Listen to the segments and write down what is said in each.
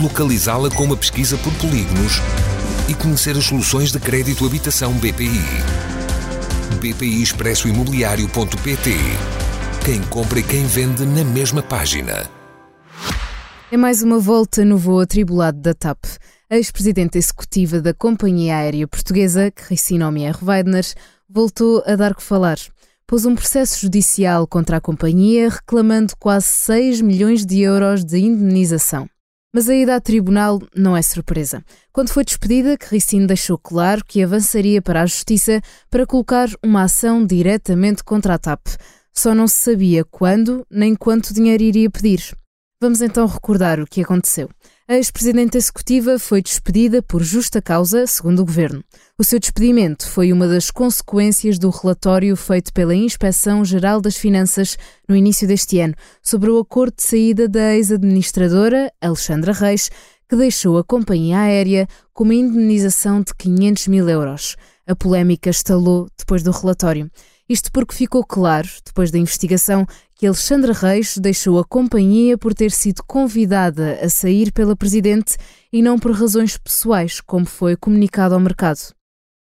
localizá-la com uma pesquisa por polígonos e conhecer as soluções de crédito habitação BPI. BPI Expresso Imobiliário.pt Quem compra e quem vende na mesma página. É mais uma volta no voo atribulado da TAP. A ex-presidente executiva da Companhia Aérea Portuguesa, Cristina Omier Weidner, voltou a dar que falar. Pôs um processo judicial contra a companhia reclamando quase 6 milhões de euros de indenização. Mas a ida a tribunal não é surpresa. Quando foi despedida, Christine deixou claro que avançaria para a Justiça para colocar uma ação diretamente contra a TAP. Só não se sabia quando nem quanto dinheiro iria pedir. Vamos então recordar o que aconteceu. A ex-presidente executiva foi despedida por justa causa, segundo o governo. O seu despedimento foi uma das consequências do relatório feito pela Inspeção Geral das Finanças no início deste ano sobre o acordo de saída da ex-administradora, Alexandra Reis, que deixou a companhia aérea com uma indenização de 500 mil euros. A polémica estalou depois do relatório. Isto porque ficou claro, depois da investigação, que Alexandra Reis deixou a companhia por ter sido convidada a sair pela Presidente e não por razões pessoais, como foi comunicado ao mercado.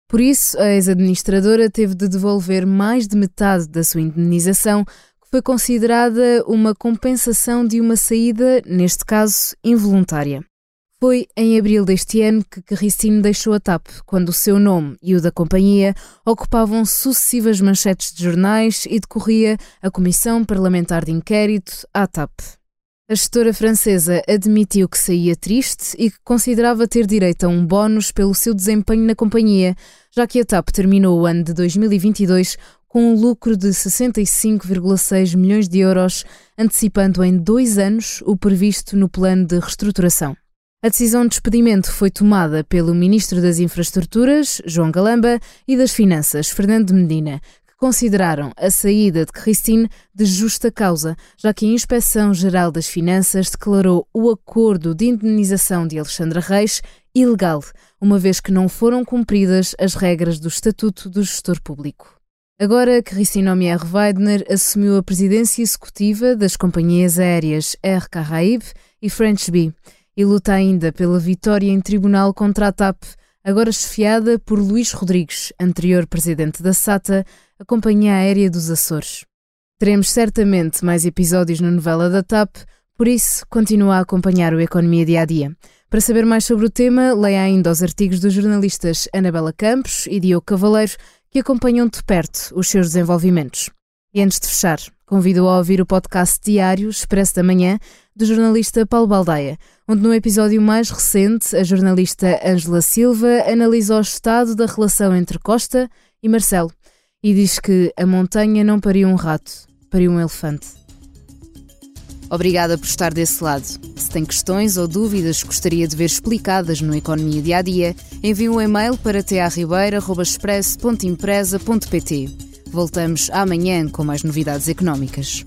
Por isso, a ex-administradora teve de devolver mais de metade da sua indenização, que foi considerada uma compensação de uma saída, neste caso, involuntária. Foi em abril deste ano que Carricino deixou a TAP, quando o seu nome e o da companhia ocupavam sucessivas manchetes de jornais e decorria a Comissão Parlamentar de Inquérito à TAP. A gestora francesa admitiu que saía triste e que considerava ter direito a um bónus pelo seu desempenho na companhia, já que a TAP terminou o ano de 2022 com um lucro de 65,6 milhões de euros, antecipando em dois anos o previsto no plano de reestruturação. A decisão de despedimento foi tomada pelo Ministro das Infraestruturas, João Galamba, e das Finanças, Fernando Medina, que consideraram a saída de Christine de justa causa, já que a Inspeção Geral das Finanças declarou o acordo de indenização de Alexandra Reis ilegal, uma vez que não foram cumpridas as regras do Estatuto do Gestor Público. Agora, Christine Omier Weidner assumiu a presidência executiva das companhias aéreas Air Caraïbes e French Bee e luta ainda pela vitória em tribunal contra a TAP, agora chefiada por Luís Rodrigues, anterior presidente da SATA, a Companhia Aérea dos Açores. Teremos certamente mais episódios na novela da TAP, por isso continua a acompanhar o Economia Dia a Dia. Para saber mais sobre o tema, leia ainda os artigos dos jornalistas Anabela Campos e Diogo Cavaleiro, que acompanham de perto os seus desenvolvimentos. E antes de fechar, convido a ouvir o podcast diário Expresso da Manhã do jornalista Paulo Baldaia, onde no episódio mais recente a jornalista Ângela Silva analisa o estado da relação entre Costa e Marcelo e diz que a montanha não pariu um rato, pariu um elefante. Obrigada por estar desse lado. Se tem questões ou dúvidas que gostaria de ver explicadas no Economia Dia a Dia, envie um e-mail para tearribeira.express.empresa.pt. Voltamos amanhã com mais novidades económicas.